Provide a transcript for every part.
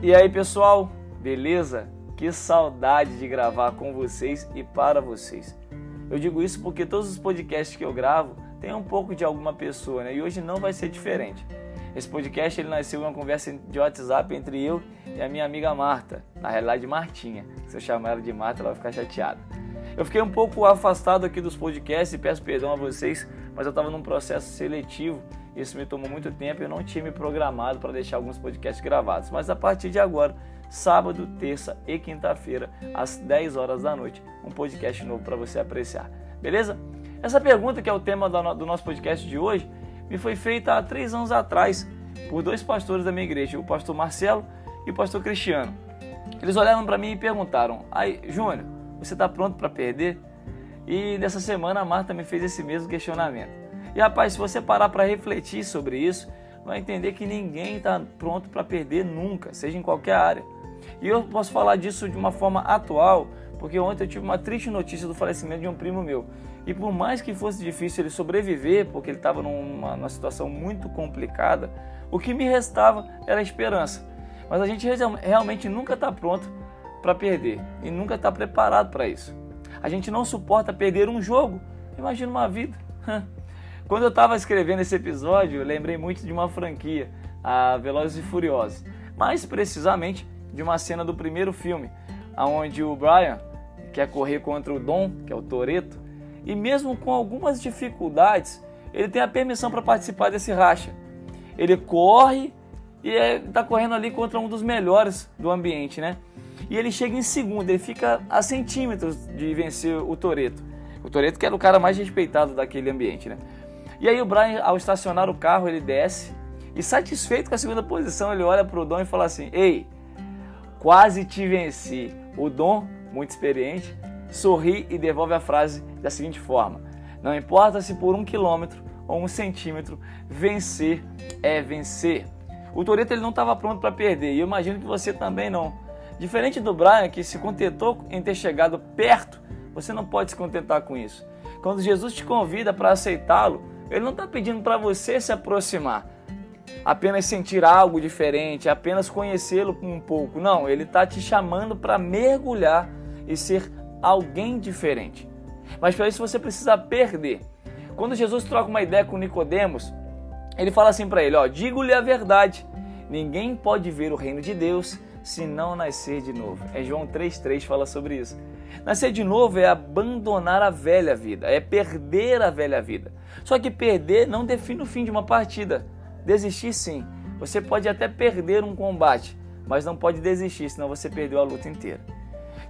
E aí, pessoal, beleza? Que saudade de gravar com vocês e para vocês. Eu digo isso porque todos os podcasts que eu gravo têm um pouco de alguma pessoa, né? E hoje não vai ser diferente. Esse podcast ele nasceu em uma conversa de WhatsApp entre eu e a minha amiga Marta, na realidade Martinha. Se eu chamar ela de Marta, ela vai ficar chateada. Eu fiquei um pouco afastado aqui dos podcasts e peço perdão a vocês, mas eu estava num processo seletivo. Isso me tomou muito tempo e eu não tinha me programado para deixar alguns podcasts gravados. Mas a partir de agora, sábado, terça e quinta-feira, às 10 horas da noite, um podcast novo para você apreciar. Beleza? Essa pergunta, que é o tema do nosso podcast de hoje, me foi feita há três anos atrás por dois pastores da minha igreja, o pastor Marcelo e o pastor Cristiano. Eles olharam para mim e perguntaram: Aí, Júnior, você está pronto para perder? E nessa semana a Marta me fez esse mesmo questionamento. E rapaz, se você parar para refletir sobre isso, vai entender que ninguém está pronto para perder nunca, seja em qualquer área. E eu posso falar disso de uma forma atual, porque ontem eu tive uma triste notícia do falecimento de um primo meu. E por mais que fosse difícil ele sobreviver, porque ele estava numa, numa situação muito complicada, o que me restava era a esperança. Mas a gente realmente nunca está pronto para perder e nunca está preparado para isso. A gente não suporta perder um jogo. Imagina uma vida. Quando eu estava escrevendo esse episódio, eu lembrei muito de uma franquia, a Velozes e Furiosos. Mais precisamente de uma cena do primeiro filme, onde o Brian quer correr contra o Dom, que é o Toreto, e mesmo com algumas dificuldades, ele tem a permissão para participar desse racha. Ele corre e está é, correndo ali contra um dos melhores do ambiente, né? E ele chega em segundo, ele fica a centímetros de vencer o Toreto. O Toreto que era o cara mais respeitado daquele ambiente, né? E aí o Brian, ao estacionar o carro, ele desce e satisfeito com a segunda posição, ele olha para o Dom e fala assim: Ei, quase te venci. O Dom, muito experiente, sorri e devolve a frase da seguinte forma: Não importa se por um quilômetro ou um centímetro, vencer é vencer. O Toreto ele não estava pronto para perder e eu imagino que você também não. Diferente do Brian, que se contentou em ter chegado perto, você não pode se contentar com isso. Quando Jesus te convida para aceitá-lo, ele não está pedindo para você se aproximar, apenas sentir algo diferente, apenas conhecê-lo um pouco. Não, ele está te chamando para mergulhar e ser alguém diferente. Mas para isso você precisa perder. Quando Jesus troca uma ideia com Nicodemos, ele fala assim para ele, ó, digo-lhe a verdade, ninguém pode ver o reino de Deus se não nascer de novo. É João 3,3 fala sobre isso. Nascer de novo é abandonar a velha vida, é perder a velha vida. Só que perder não define o fim de uma partida. Desistir sim. Você pode até perder um combate, mas não pode desistir, senão você perdeu a luta inteira.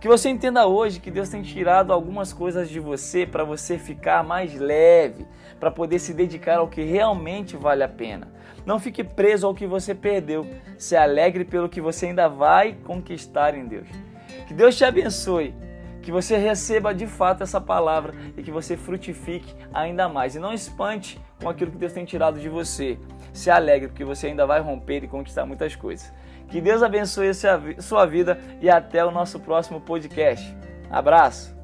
Que você entenda hoje que Deus tem tirado algumas coisas de você para você ficar mais leve, para poder se dedicar ao que realmente vale a pena. Não fique preso ao que você perdeu. Se alegre pelo que você ainda vai conquistar em Deus. Que Deus te abençoe. Que você receba de fato essa palavra e que você frutifique ainda mais. E não espante com aquilo que Deus tem tirado de você. Se alegre, porque você ainda vai romper e conquistar muitas coisas. Que Deus abençoe a sua vida e até o nosso próximo podcast. Abraço!